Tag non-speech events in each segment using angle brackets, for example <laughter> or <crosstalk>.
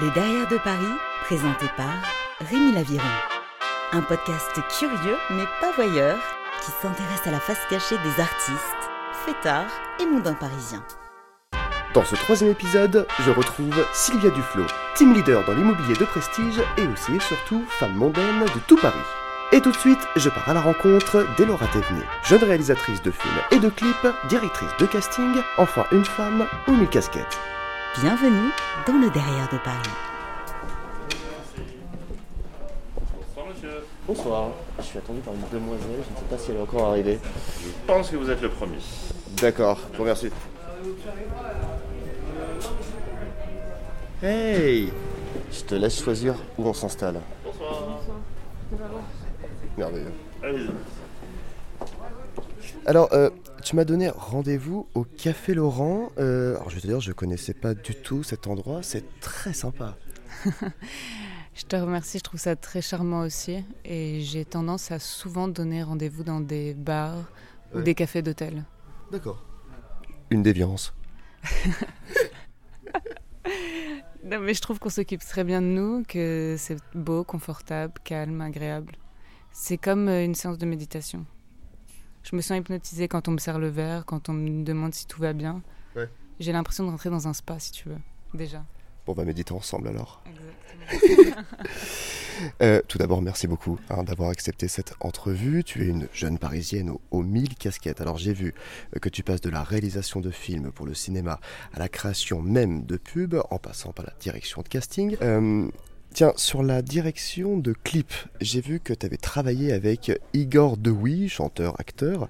Les Derrière de Paris, présenté par Rémi Laviron. Un podcast curieux mais pas voyeur qui s'intéresse à la face cachée des artistes, fêtards et mondains parisiens. Dans ce troisième épisode, je retrouve Sylvia Duflo, team leader dans l'immobilier de prestige et aussi et surtout femme mondaine de tout Paris. Et tout de suite, je pars à la rencontre d'Elora Thévenet, jeune réalisatrice de films et de clips, directrice de casting, enfin une femme aux mille casquettes. Bienvenue dans le Derrière de Paris. Bonsoir monsieur. Bonsoir, je suis attendu par une demoiselle, je ne sais pas si elle est encore arrivée. Je pense que vous êtes le premier. D'accord, je vous remercie. Hey Je te laisse choisir où on s'installe. Bonsoir. Merveilleux. Allez-y. Alors, euh, tu m'as donné rendez-vous au Café Laurent. Euh, alors, je vais te dire, je connaissais pas du tout cet endroit. C'est très sympa. <laughs> Je te remercie, je trouve ça très charmant aussi. Et j'ai tendance à souvent donner rendez-vous dans des bars ou des cafés d'hôtel. D'accord. Une déviance. <laughs> Non, mais je trouve qu'on s'occupe très bien de nous, que c'est beau, confortable, calme, agréable. C'est comme euh, une séance de méditation. Je me sens hypnotisée quand on me sert le verre, quand on me demande si tout va bien. Ouais. J'ai l'impression de rentrer dans un spa, si tu veux, déjà. Bon, on va méditer ensemble alors. Exactement. <laughs> Euh, tout d'abord, merci beaucoup hein, d'avoir accepté cette entrevue. Tu es une jeune parisienne aux, aux mille casquettes. Alors, j'ai vu euh, que tu passes de la réalisation de films pour le cinéma à la création même de pubs, en passant par la direction de casting. Euh, tiens, sur la direction de clips, j'ai vu que tu avais travaillé avec Igor Dewey, chanteur-acteur.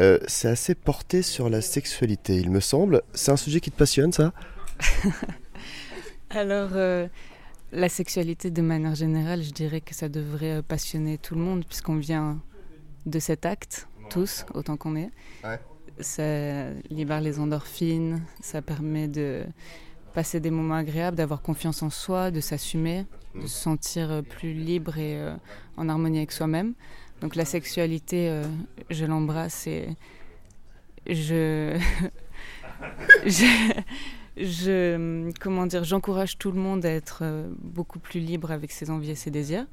Euh, C'est assez porté sur la sexualité, il me semble. C'est un sujet qui te passionne, ça? <laughs> Alors, euh, la sexualité de manière générale, je dirais que ça devrait euh, passionner tout le monde, puisqu'on vient de cet acte, tous, autant qu'on est. Ouais. Ça libère les endorphines, ça permet de passer des moments agréables, d'avoir confiance en soi, de s'assumer, de se sentir euh, plus libre et euh, en harmonie avec soi-même. Donc la sexualité, euh, je l'embrasse et je... <laughs> je... je, comment dire, j'encourage tout le monde à être beaucoup plus libre avec ses envies et ses désirs.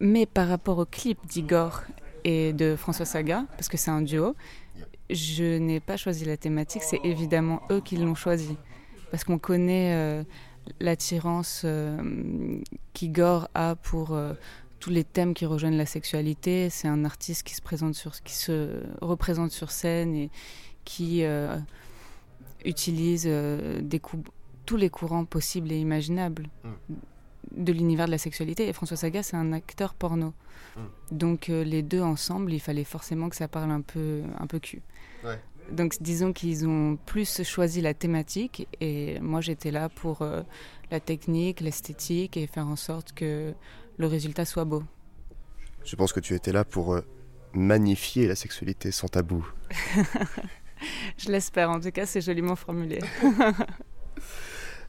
Mais par rapport au clip d'Igor et de François Saga, parce que c'est un duo, je n'ai pas choisi la thématique, c'est évidemment eux qui l'ont choisi. Parce qu'on connaît euh, l'attirance euh, qu'Igor a pour euh, tous les thèmes qui rejoignent la sexualité. C'est un artiste qui se, présente sur, qui se représente sur scène et qui euh, utilise euh, des tous les courants possibles et imaginables de l'univers de la sexualité. Et François Saga, c'est un acteur porno. Donc euh, les deux ensemble, il fallait forcément que ça parle un peu, un peu cul. Ouais. Donc disons qu'ils ont plus choisi la thématique et moi j'étais là pour euh, la technique, l'esthétique et faire en sorte que le résultat soit beau. Je pense que tu étais là pour euh, magnifier la sexualité sans tabou. <laughs> Je l'espère, en tout cas c'est joliment formulé. <laughs>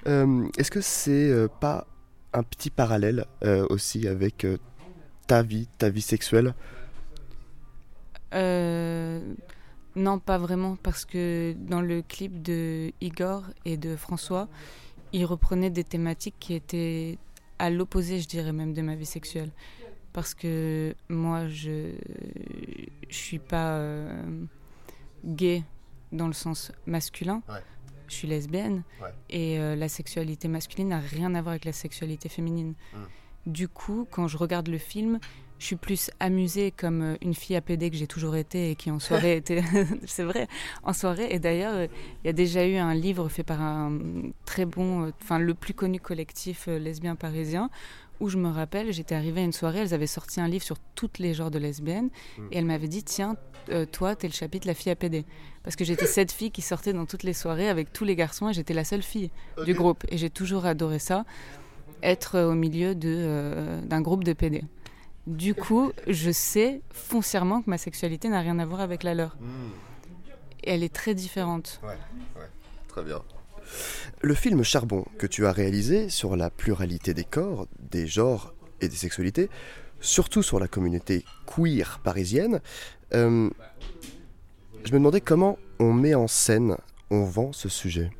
Euh, Est-ce que c'est pas un petit parallèle aussi avec ta vie, ta vie sexuelle? Euh, non, pas vraiment, parce que dans le clip de Igor et de François, ils reprenaient des thématiques qui étaient à l'opposé, je dirais même, de ma vie sexuelle. Parce que moi, je je suis pas euh, gay dans le sens masculin. Ouais. Je suis lesbienne Ouais. et euh, la sexualité masculine n'a rien à voir avec la sexualité féminine. Mm. Du coup, quand je regarde le film, je suis plus amusée comme euh, une fille APD que j'ai toujours été et qui en soirée <laughs> était. <laughs> C'est vrai, en soirée. Et d'ailleurs, euh, il y a déjà eu un livre fait par un très bon, euh, enfin le plus connu collectif lesbien parisien, où je me rappelle, j'étais arrivée à une soirée, elles avaient sorti un livre sur toutes les genres de lesbiennes, et elles m'avaient dit tiens, euh, toi, t'es le chapitre la fille APD, parce que j'étais cette fille qui sortait dans toutes les soirées avec tous les garçons et j'étais la seule fille du groupe, et j'ai toujours adoré ça, être au milieu euh, d'un groupe de PD. Du coup, je sais foncièrement que ma sexualité n'a rien à voir avec la leur. Et elle est très différente. Très bien. Le film Charbon que tu as réalisé sur la pluralité des corps, des genres et des sexualités, surtout sur la communauté queer parisienne, euh, je me demandais comment on met en scène, on vend ce sujet.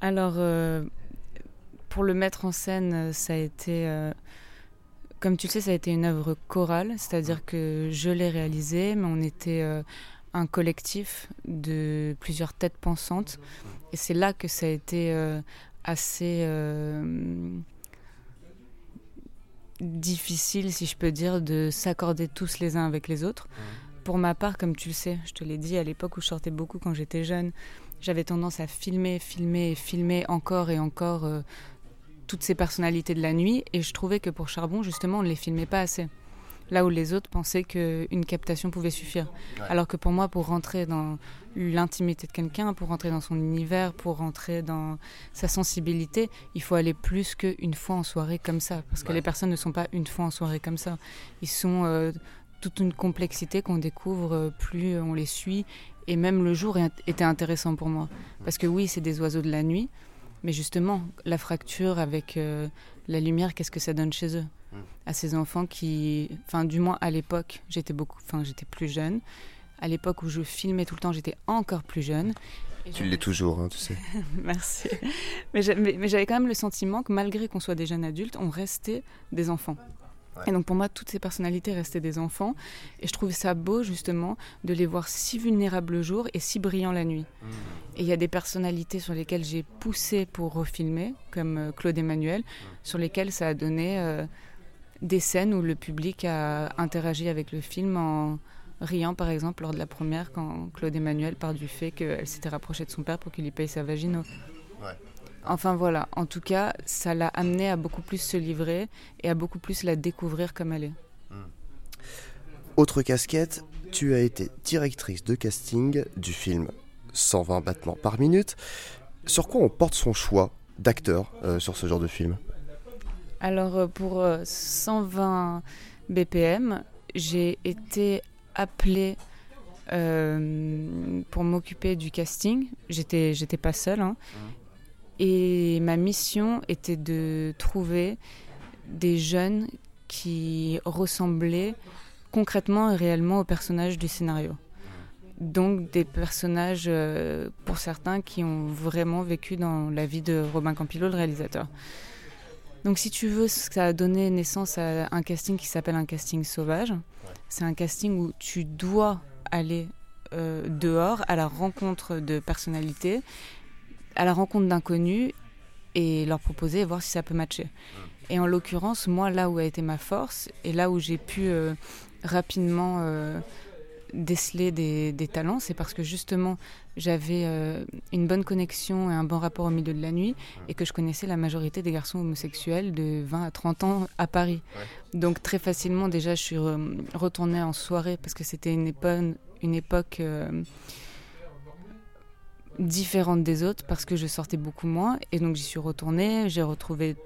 Alors, euh, pour le mettre en scène, ça a été, comme tu le sais, ça a été une œuvre chorale, c'est-à-dire que je l'ai réalisée, mais on était un collectif de plusieurs têtes pensantes. Et c'est là que ça a été assez difficile, si je peux dire, de s'accorder tous les uns avec les autres. Pour ma part, comme tu le sais, je te l'ai dit à l'époque où je sortais beaucoup quand j'étais jeune, j'avais tendance à filmer, filmer, filmer encore et encore euh, toutes ces personnalités de la nuit. Et je trouvais que pour Charbon, justement, on ne les filmait pas assez là où les autres pensaient qu'une captation pouvait suffire. Alors que pour moi, pour rentrer dans l'intimité de quelqu'un, pour rentrer dans son univers, pour rentrer dans sa sensibilité, il faut aller plus qu'une fois en soirée comme ça. Parce que les personnes ne sont pas une fois en soirée comme ça. Ils sont euh, toute une complexité qu'on découvre euh, plus on les suit. Et même le jour était intéressant pour moi. Parce que oui, c'est des oiseaux de la nuit. Mais justement, la fracture avec euh, la lumière, qu'est-ce que ça donne chez eux à ces enfants qui, enfin du moins à l'époque, j'étais beaucoup, enfin j'étais plus jeune. À l'époque où je filmais tout le temps, j'étais encore plus jeune. tu l'es toujours, hein, tu sais. <laughs> Merci. Mais j'avais quand même le sentiment que malgré qu'on soit des jeunes adultes, on restait des enfants. Et donc pour moi, toutes ces personnalités restaient des enfants. Et je trouvais ça beau justement de les voir si vulnérables le jour et si brillants la nuit. Mmh. Et il y a des personnalités sur lesquelles j'ai poussé pour refilmer, comme euh, Claude Emmanuel, mmh. sur lesquelles ça a donné euh, des scènes où le public a interagi avec le film en riant par exemple lors de la première quand Claude Emmanuel part du fait qu'elle s'était rapprochée de son père pour qu'il lui paye sa vagino. Enfin voilà, en tout cas, ça l'a amené à beaucoup plus se livrer et à beaucoup plus la découvrir comme elle est. Hmm. Autre casquette, tu as été directrice de casting du film 120 battements par minute. Sur quoi on porte son choix d'acteur euh, sur ce genre de film? Alors euh, pour 120 euh, BPM, j'ai été appelée euh, pour m'occuper du casting. J'étais, j'étais pas seule. Hein. Et ma mission était de trouver des jeunes qui ressemblaient concrètement et réellement aux personnages du scénario. Donc des personnages, pour certains, qui ont vraiment vécu dans la vie de Robin Campillo, le réalisateur. Donc si tu veux, ça a donné naissance à un casting qui s'appelle un casting sauvage. C'est un casting où tu dois aller euh, dehors à la rencontre de personnalités, à la rencontre d'inconnus et leur proposer et voir si ça peut matcher. Et en l'occurrence, moi, là où a été ma force et là où j'ai pu euh, rapidement euh, déceler des, talents, c'est parce que justement j'avais euh, une bonne connexion et un bon rapport au milieu de la nuit et que je connaissais la majorité des garçons homosexuels de 20 à 30 ans à Paris. Donc très facilement déjà je suis retournée en soirée parce que c'était une, époque, une époque différente des autres parce que je sortais beaucoup moins et donc j'y suis retournée, j'ai retrouvé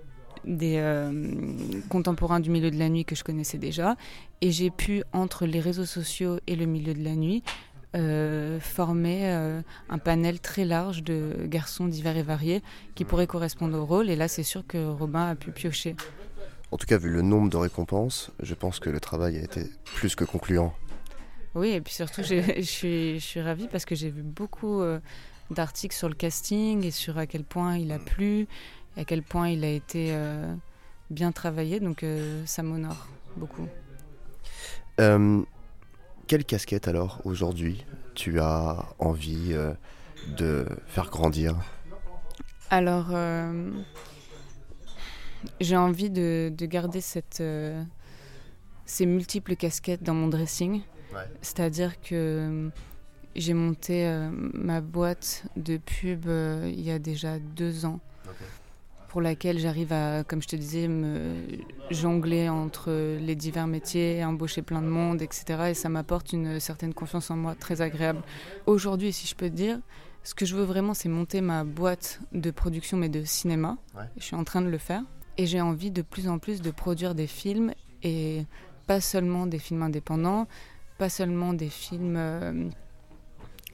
des euh, contemporains du milieu de la nuit que je connaissais déjà. Et j'ai pu, entre les réseaux sociaux et le milieu de la nuit, euh, former euh, un panel très large de garçons divers et variés qui pourraient correspondre au rôle. Et là, c'est sûr que Robin a pu piocher. En tout cas, vu le nombre de récompenses, je pense que le travail a été plus que concluant. Oui, et puis surtout, je suis, je suis ravie parce que j'ai vu beaucoup d'articles sur le casting et sur à quel point il a plu à quel point il a été euh, bien travaillé. Donc euh, ça m'honore beaucoup. Euh, quelle casquette alors aujourd'hui tu as envie de faire grandir? Alors j'ai envie de, garder cette, ces multiples casquettes dans mon dressing. C'est-à-dire que j'ai monté ma boîte de pub il y a déjà deux ans pour laquelle j'arrive à, comme je te disais, me jongler entre les divers métiers, embaucher plein de monde, etc. Et ça m'apporte une certaine confiance en moi très agréable. Aujourd'hui, si je peux te dire, ce que je veux vraiment, c'est monter ma boîte de production, mais de cinéma. Je suis en train de le faire. Et j'ai envie de plus en plus de produire des films, et pas seulement des films indépendants, pas seulement des films euh,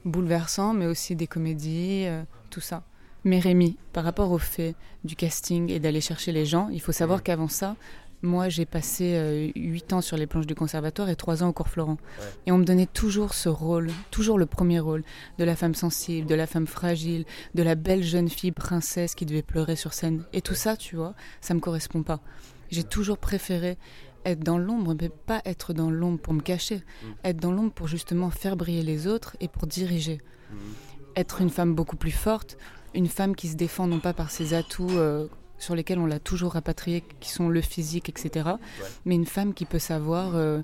bouleversants, mais aussi des comédies, euh, tout ça. Mais Rémi, par rapport au fait du casting et d'aller chercher les gens, il faut savoir qu'avant ça, moi, j'ai passé 8 ans sur les planches du conservatoire et 3 ans au cours Florent. Et on me donnait toujours ce rôle, toujours le premier rôle, de la femme sensible, de la femme fragile, de la belle jeune fille princesse qui devait pleurer sur scène. Et tout ça, tu vois, ça me correspond pas. J'ai toujours préféré être dans l'ombre, mais pas être dans l'ombre pour me cacher. Mm. Être dans l'ombre pour justement faire briller les autres et pour diriger. Mm. Être une femme beaucoup plus forte, une femme qui se défend non pas par ses atouts euh, sur lesquels on l'a toujours rapatrié, qui sont le physique, etc., mais une femme qui peut savoir euh,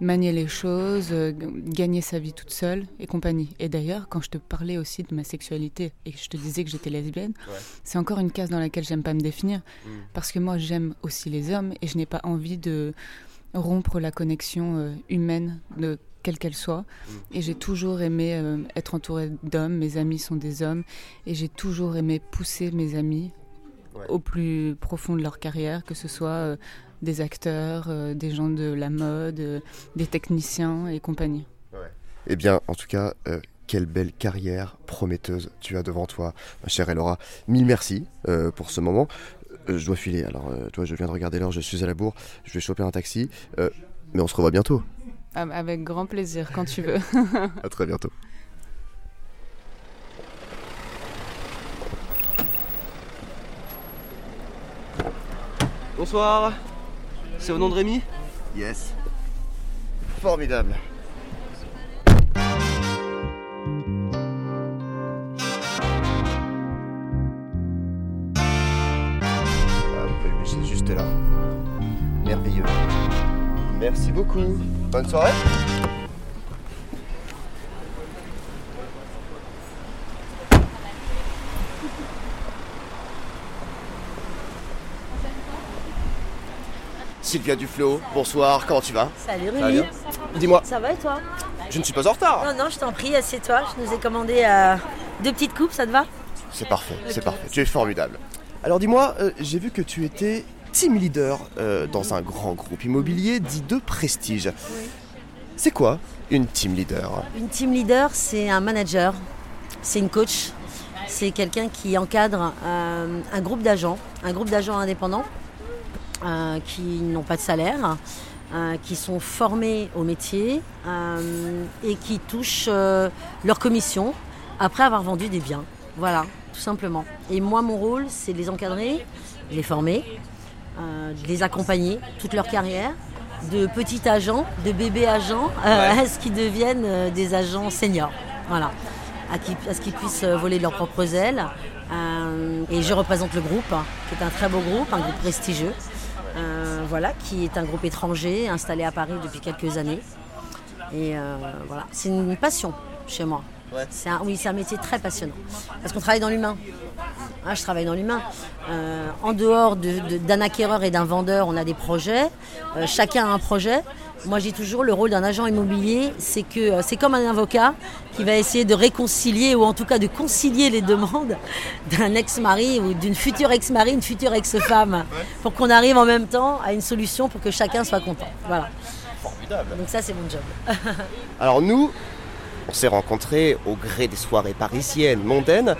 manier les choses, euh, gagner sa vie toute seule et compagnie. Et d'ailleurs, quand je te parlais aussi de ma sexualité et que je te disais que j'étais lesbienne, c'est encore une case dans laquelle j'aime pas me définir, mm. parce que moi j'aime aussi les hommes et je n'ai pas envie de rompre la connexion humaine de quelle qu'elle soit. Mm. Et j'ai toujours aimé euh, être entourée d'hommes. Mes amis sont des hommes. Et j'ai toujours aimé pousser mes amis au plus profond de leur carrière, que ce soit euh, des acteurs, euh, des gens de la mode, des techniciens et compagnie. Eh bien, en tout cas, quelle belle carrière prometteuse tu as devant toi, ma chère Elora. Mille merci pour ce moment. je dois filer. Alors, toi, je viens de regarder l'heure, je suis à la bourre. Je vais choper un taxi. mais on se revoit bientôt. Avec grand plaisir, quand tu veux. <laughs> <laughs> à très bientôt. Bonsoir. C'est au nom de Rémi Yes. Formidable. Ah, juste là. Merveilleux. Merci beaucoup. Bonne soirée. Sylvia Duflo, bonsoir, comment tu vas Salut Rémi. Dis-moi. Ça va et toi Je ne suis pas en retard. Non, non, je t'en prie, assieds-toi. Je nous ai commandé euh, deux petites coupes, ça te va C'est parfait, c'est parfait. Tu es formidable. Alors dis-moi, euh, j'ai vu que tu étais team leader euh, dans un grand groupe immobilier dit de prestige. C'est quoi une team leader Une team leader, c'est un manager, c'est une coach, c'est quelqu'un qui encadre euh, un groupe d'agents, un groupe d'agents indépendants qui n'ont pas de salaire, qui sont formés au métier et qui touchent leur commission après avoir vendu des biens. Voilà, tout simplement. Et moi, mon rôle, c'est de les encadrer, de les former, euh, de les accompagner toute leur carrière, de petits agents, de bébés agents, euh, <laughs> à ce qu'ils deviennent euh, des agents seniors. Voilà. À, ce qu'ils puissent voler de leurs propres ailes. et je représente le groupe, hein, qui est un très beau groupe, un groupe prestigieux. Voilà, qui est un groupe étranger installé à Paris depuis quelques années. Et voilà, c'est une passion chez moi. C'est oui, c'est un métier très passionnant. Parce qu'on travaille dans l'humain. Ah, je travaille dans l'humain. Euh, en dehors d'un acquéreur et d'un vendeur, on a des projets. Euh, chacun a un projet. Moi, j'ai toujours le rôle d'un agent immobilier, c'est que euh, c'est comme un avocat qui va essayer de réconcilier ou en tout cas de concilier les demandes d'un ex-mari ou d'une future ex-mari, une future ex-femme, pour qu'on arrive en même temps à une solution pour que chacun soit content. Voilà. Formidable. Donc ça, c'est mon job. Alors nous, on s'est rencontrés au gré des soirées parisiennes, mondaines.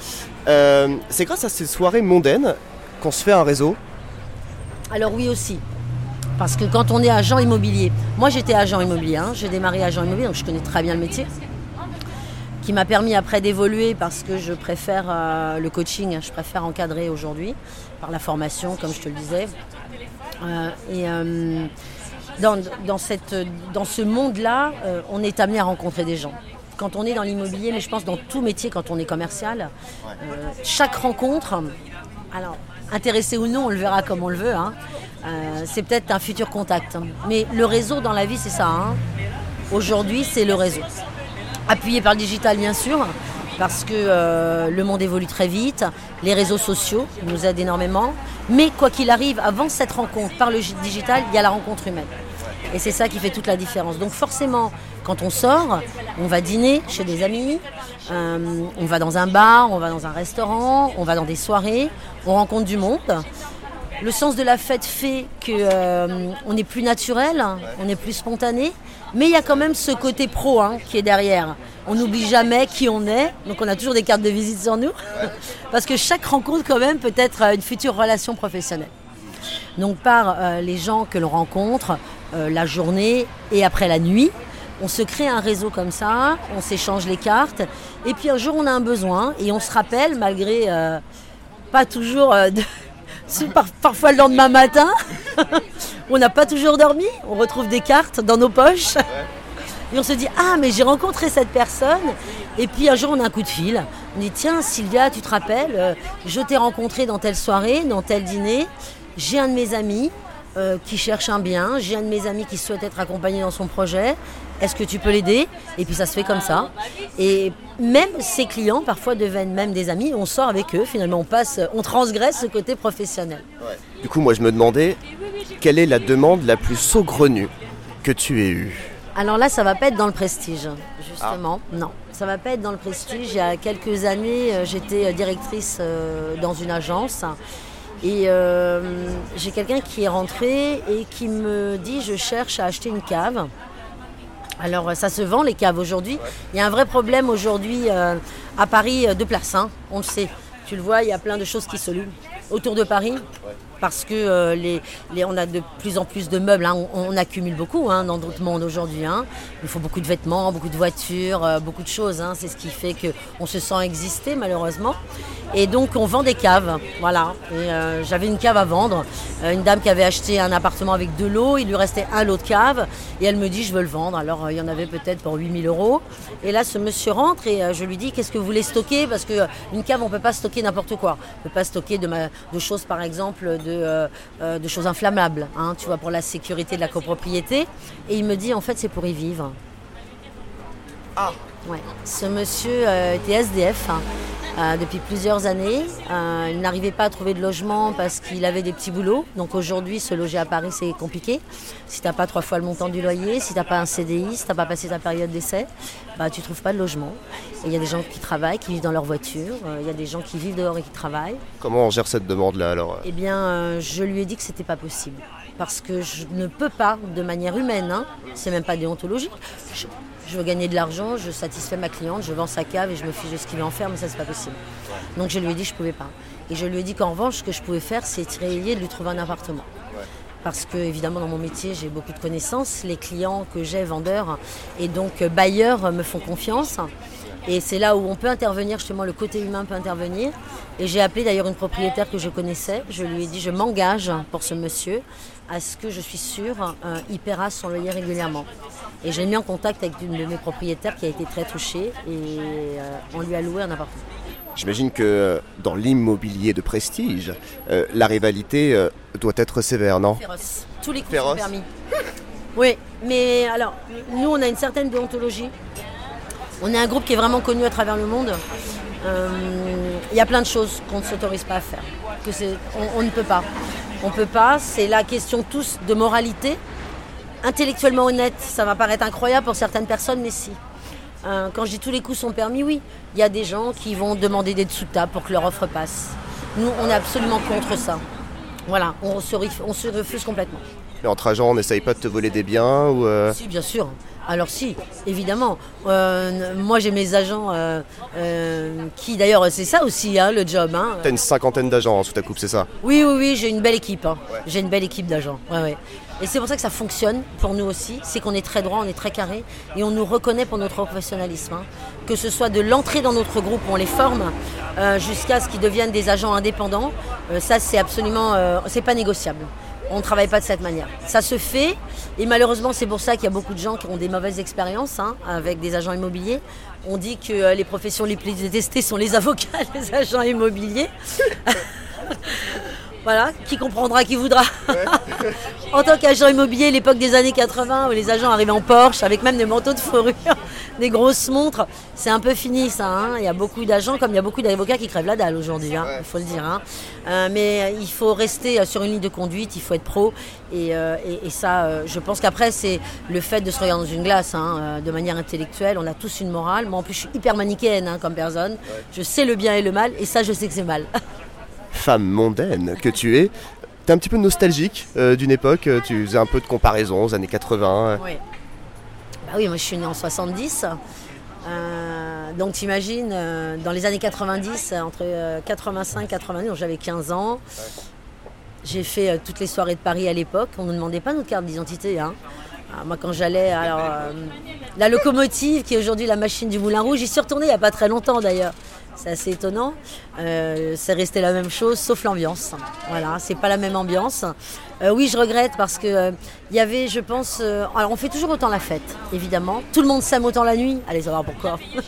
Euh, c'est grâce à ces soirées mondaines qu'on se fait un réseau Alors oui aussi. Parce que quand on est agent immobilier, moi j'étais agent immobilier, hein. j'ai démarré agent immobilier, donc je connais très bien le métier, qui m'a permis après d'évoluer parce que je préfère euh, le coaching, je préfère encadrer aujourd'hui par la formation, comme je te le disais. Euh, et dans, ce monde-là, on est amené à rencontrer des gens quand on est dans l'immobilier, mais je pense dans tout métier quand on est commercial, euh, chaque rencontre, alors intéressé ou non, on le verra comme on le veut, hein, euh, c'est peut-être un futur contact. Mais le réseau dans la vie, c'est ça. Hein. Aujourd'hui, c'est le réseau. Appuyé par le digital, bien sûr, parce que euh, le monde évolue très vite, les réseaux sociaux nous aident énormément. Mais quoi qu'il arrive, avant cette rencontre par le digital, il y a la rencontre humaine. Et c'est ça qui fait toute la différence. Donc forcément, quand on sort, on va dîner chez des amis, euh, on va dans un bar, on va dans un restaurant, on va dans des soirées, on rencontre du monde. Le sens de la fête fait qu'on euh, est plus naturel, on est plus spontané, mais il y a quand même ce côté pro hein, qui est derrière. On n'oublie jamais qui on est, donc on a toujours des cartes de visite sur nous, <laughs> parce que chaque rencontre quand même peut être une future relation professionnelle. donc par euh, les gens que l'on rencontre euh, la journée et après la nuit. On se crée un réseau comme ça, on s'échange les cartes, et puis un jour on a un besoin et on se rappelle, malgré euh, pas toujours, euh, de- <laughs> si, par- parfois le lendemain matin, <laughs> on n'a pas toujours dormi, on retrouve des cartes dans nos poches. Et on se dit, ah, mais j'ai rencontré cette personne. Et puis un jour, on a un coup de fil. On dit, tiens, Sylvia, tu te rappelles, euh, je t'ai rencontré dans telle soirée, dans tel dîner. J'ai un de mes amis euh, qui cherche un bien. J'ai un de mes amis qui souhaite être accompagné dans son projet. Est-ce que tu peux l'aider? Et puis ça se fait comme ça. Et même ses clients, parfois, deviennent même des amis. On sort avec eux. Finalement, on passe, on transgresse ce côté professionnel. Du coup, moi, je me demandais quelle est la demande la plus saugrenue que tu aies eue? Alors là, ça va pas être dans le prestige, justement. Non, ça va pas être dans le prestige. Il y a quelques années, euh, j'étais euh, directrice euh, dans une agence. Et euh, j'ai quelqu'un qui est rentré et qui me dit je cherche à acheter une cave. Alors euh, ça se vend les caves aujourd'hui. Il y a un vrai problème aujourd'hui euh, à Paris euh, de place, hein, on le sait. Tu le vois, il y a plein de choses qui se louent autour de Paris. Parce que euh, les, on a de plus en plus de meubles, hein. on, accumule beaucoup hein, dans d'autres mondes aujourd'hui. hein. Il faut beaucoup de vêtements, beaucoup de voitures, euh, beaucoup de choses. hein. C'est ce qui fait qu'on se sent exister malheureusement. Et donc on vend des caves. Voilà. Euh, J'avais une cave à vendre. Une dame qui avait acheté un appartement avec de l'eau, il lui restait un lot de cave. Et elle me dit je veux le vendre. Alors il y en avait peut-être pour 8000 euros. Et là ce monsieur rentre et je lui dis qu'est-ce que vous voulez stocker? Parce qu'une cave on ne peut pas stocker n'importe quoi. On ne peut pas stocker de, de choses par exemple de, euh, euh, de choses inflammables, hein, tu vois, pour la sécurité de la copropriété. Et il me dit en fait c'est pour y vivre. Ah. Ouais. Ce monsieur euh, était SDF hein, euh, depuis plusieurs années. Euh, il n'arrivait pas à trouver de logement parce qu'il avait des petits boulots. Donc aujourd'hui, se loger à Paris, c'est compliqué. Si tu n'as pas trois fois le montant du loyer, si tu n'as pas un CDI, si tu n'as pas passé ta période d'essai, bah, tu ne trouves pas de logement. Il y a des gens qui travaillent, qui vivent dans leur voiture. Euh, Il y a des gens qui vivent dehors et qui travaillent. Comment on gère cette demande-là alors Eh bien, je lui ai dit que c'était pas possible. Parce que je ne peux pas, de manière humaine, hein, c'est même pas déontologique. Je, je veux gagner de l'argent, je satisfais ma cliente, je vends sa cave et je me fiche de ce qu'il veut en faire, mais ça, c'est pas possible. Donc, je lui ai dit que je pouvais pas. Et je lui ai dit qu'en revanche, ce que je pouvais faire, c'est essayer de lui trouver un appartement. Parce que, évidemment, dans mon métier, j'ai beaucoup de connaissances. Les clients que j'ai, vendeurs et donc euh, bailleurs, me font confiance. Et c'est là où on peut intervenir, justement, le côté humain peut intervenir. Et j'ai appelé d'ailleurs une propriétaire que je connaissais. Je lui ai dit, je m'engage pour ce monsieur à ce que je suis sûre, euh, il paiera son loyer régulièrement. Et j'ai mis en contact avec une de mes propriétaires qui a été très touchée et euh, on lui a loué un appartement. J'imagine que euh, dans l'immobilier de prestige, euh, la rivalité doit être sévère, non? Féroce. Tous les coups Féroce. sont permis. <laughs> Oui, mais alors, nous, on a une certaine déontologie. On est un groupe qui est vraiment connu à travers le monde. Euh, Il y a plein de choses qu'on ne s'autorise pas à faire. Que on, on ne peut pas. On ne peut pas. C'est la question tous de moralité. Intellectuellement honnête, ça va paraître incroyable pour certaines personnes, mais si. Euh, quand je dis tous les coups sont permis, oui. Il y a des gens qui vont demander des dessous de table pour que leur offre passe. Nous, on est absolument contre ça. Voilà, on se, ref- on se refuse complètement. Mais entre agents, on n'essaye pas de te voler des biens ou euh, Si, bien sûr. Alors si, évidemment. Euh, moi, j'ai mes agents euh, euh, qui, d'ailleurs, c'est ça aussi, hein, le job. hein. T'as une cinquantaine d'agents sous ta coupe, c'est ça? Oui, oui, oui, j'ai une belle équipe. hein. J'ai une belle équipe d'agents. Ouais, ouais. Et c'est pour ça que ça fonctionne pour nous aussi. C'est qu'on est très droit, on est très carré et on nous reconnaît pour notre professionnalisme. hein. Que ce soit de l'entrée dans notre groupe, où on les forme, euh, jusqu'à ce qu'ils deviennent des agents indépendants. Euh, ça, c'est absolument, euh, c'est pas négociable. On ne travaille pas de cette manière. Ça se fait et malheureusement, c'est pour ça qu'il y a beaucoup de gens qui ont des mauvaises expériences hein, avec des agents immobiliers. On dit que euh, les professions les plus détestées sont les avocats, <laughs> les agents immobiliers. <laughs> Voilà, qui comprendra, qui voudra. <laughs> en tant qu'agent immobilier, l'époque des années 80, où les agents arrivaient en Porsche, avec même des manteaux de fourrure, des grosses montres, c'est un peu fini ça. hein. Il y a beaucoup d'agents, comme il y a beaucoup d'avocats qui crèvent la dalle aujourd'hui, hein, il faut le dire. hein. Euh, mais il faut rester euh, sur une ligne de conduite, il faut être pro. Et, euh, et- et ça, euh, je pense qu'après, c'est le fait de se regarder dans une glace, de manière intellectuelle. On a tous une morale. Moi, en plus, je suis hyper manichéenne hein, comme personne. Je sais le bien et le mal, et ça, je sais que c'est mal. <laughs> Femme mondaine que tu es, t'es un petit peu nostalgique euh, d'une époque, tu faisais un peu de comparaison aux années 80. euh. Oui. Bah oui, moi je suis née en 70. Euh, donc t'imagines, euh, dans les années 90, euh, entre euh, 85 et 90, donc j'avais 15 ans. J'ai fait toutes les soirées de Paris à l'époque. On ne nous demandait pas notre carte d'identité. hein. Ah, moi, quand j'allais, alors la locomotive, qui est aujourd'hui la machine du Moulin Rouge, j'y suis retournée il n'y a pas très longtemps d'ailleurs. C'est assez étonnant. Euh, c'est resté la même chose, sauf l'ambiance. Voilà, c'est pas la même ambiance. Euh, oui, je regrette parce que euh, il y avait, je pense, euh, alors on fait toujours autant la fête, évidemment. Tout le monde s'aime autant la nuit. Allez savoir pourquoi. <laughs> Nous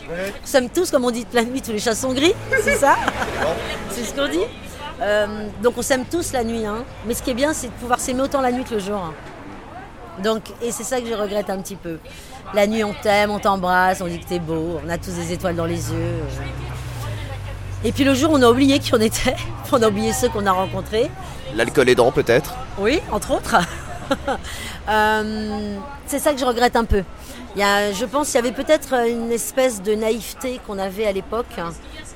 sommes tous, comme on dit, la nuit, tous les chats sont gris. <laughs> C'est ça C'est ce qu'on dit. Euh, donc on s'aime tous la nuit. hein. Mais ce qui est bien, c'est de pouvoir s'aimer autant la nuit que le jour. hein. Donc, et c'est ça que je regrette un petit peu. La nuit, on t'aime, on t'embrasse, on dit que t'es beau, on a tous des étoiles dans les yeux. Et puis le jour, on a oublié qui on était, <laughs> on a oublié ceux qu'on a rencontrés. L'alcool aidant peut-être Oui, entre autres. <laughs> Euh, c'est ça que je regrette un peu. Il y a, je pense qu'il y avait peut-être une espèce de naïveté qu'on avait à l'époque, hein,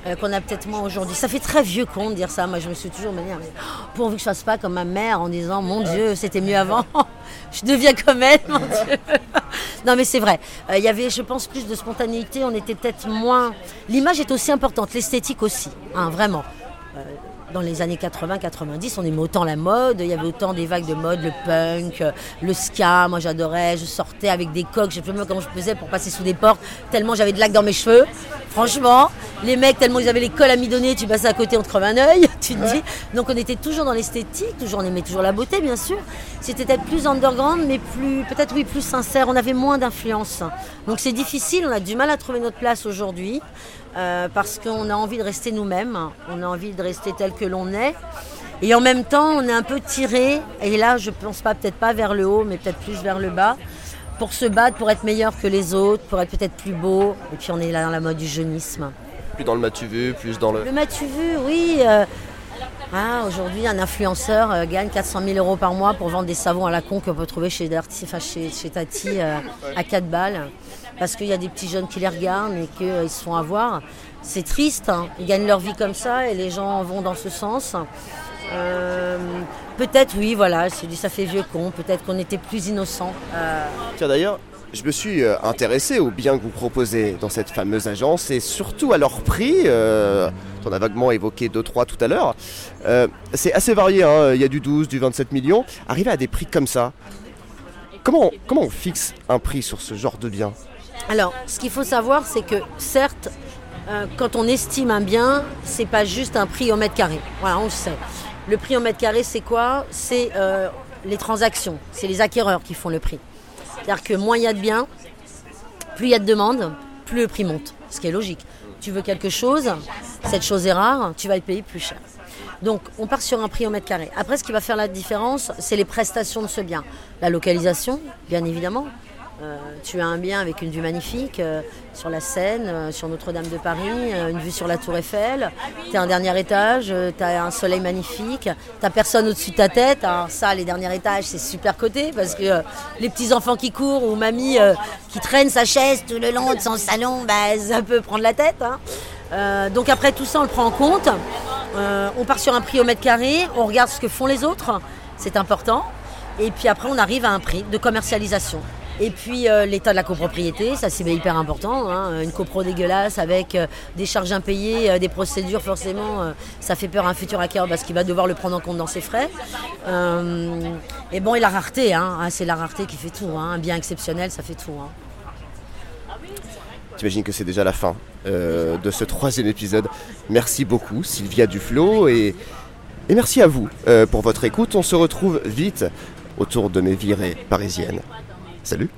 euh, qu'on a peut-être moins aujourd'hui. Ça fait très vieux con de dire ça. Moi, je me suis toujours dit, mais, oh, pourvu que je fasse pas comme ma mère en disant, mon Dieu, c'était mieux avant. <laughs> je deviens comme elle, mon Dieu. <laughs> non, mais c'est vrai. Euh, Il y avait, je pense, plus de spontanéité. On était peut-être moins. L'image est aussi importante, l'esthétique aussi, hein, vraiment dans les années 80-90, on aimait autant la mode, il y avait autant des vagues de mode, le punk, le ska, moi j'adorais, je sortais avec des coques, je sais même comment je faisais pour passer sous des portes, tellement j'avais de lac dans mes cheveux, franchement, les mecs tellement ils avaient les cols à midonner, tu passais à côté, on te creve un œil, tu te dis, donc on était toujours dans l'esthétique, toujours on aimait toujours la beauté bien sûr, c'était peut-être plus underground, mais plus, peut-être oui, plus sincère, on avait moins d'influence, donc c'est difficile, on a du mal à trouver notre place aujourd'hui, euh, parce qu'on a envie de rester nous-mêmes, on a envie de rester tel que l'on est. Et en même temps, on est un peu tiré, et là, je pense pas, peut-être pas vers le haut, mais peut-être plus vers le bas, pour se battre, pour être meilleur que les autres, pour être peut-être plus beau. Et puis on est là dans la mode du jeunisme. Plus dans le m'as-tu vu, plus dans le... Le m'as-tu vu Oui. euh, ah, aujourd'hui, un influenceur euh, gagne 400 000 euros par mois pour vendre des savons à la con qu'on peut trouver chez, enfin, chez, chez Tati euh, à 4 balles. Parce qu'il y a des petits jeunes qui les regardent et qu'ils se font avoir. C'est triste, hein. ils gagnent leur vie comme ça et les gens vont dans ce sens. Euh, peut-être, oui, voilà, je dis ça fait vieux con, peut-être qu'on était plus innocents. Euh, Tiens d'ailleurs, je me suis euh, intéressé aux biens que vous proposez dans cette fameuse agence et surtout à leur prix. Euh, on a vaguement évoqué 2-3 tout à l'heure. Euh, c'est assez varié, hein. il y a du 12, du 27 millions. Arriver à des prix comme ça, comment, comment on fixe un prix sur ce genre de bien? Alors, ce qu'il faut savoir, c'est que certes, euh, quand on estime un bien, c'est pas juste un prix au mètre carré. Voilà, on le sait. Le prix au mètre carré, c'est quoi? C'est les transactions, c'est les acquéreurs qui font le prix. C'est-à-dire que moins il y a de biens, plus il y a de demandes, plus le prix monte. Ce qui est logique. Tu veux quelque chose, cette chose est rare, tu vas le payer plus cher. Donc on part sur un prix au mètre carré. Après, ce qui va faire la différence, c'est les prestations de ce bien. La localisation, bien évidemment. Euh, tu as un bien avec une vue magnifique euh, sur la Seine, euh, sur Notre-Dame de Paris, une vue sur la Tour Eiffel. Tu as un dernier étage, tu as un soleil magnifique, tu personne au-dessus de ta tête. Alors ça, les derniers étages, c'est super coté parce que les petits-enfants qui courent ou mamie qui traîne sa chaise tout le long de son salon, bah, ça peut prendre la tête. hein. Donc après tout ça, on le prend en compte. On part sur un prix au mètre carré, on regarde ce que font les autres, c'est important. Et puis après, on arrive à un prix de commercialisation. Et puis euh, l'état de la copropriété, ça c'est hyper important. hein. Une copro dégueulasse avec euh, des charges impayées, euh, des procédures, forcément, ça fait peur à un futur acquéreur parce qu'il va devoir le prendre en compte dans ses frais. Et bon, et la rareté, hein. Ah, c'est la rareté qui fait tout. hein. Un bien exceptionnel, ça fait tout. hein. J'imagine que c'est déjà la fin de ce troisième épisode. Merci beaucoup Sylvia Duflo et, et merci à vous pour votre écoute. On se retrouve vite autour de mes virées parisiennes. Salut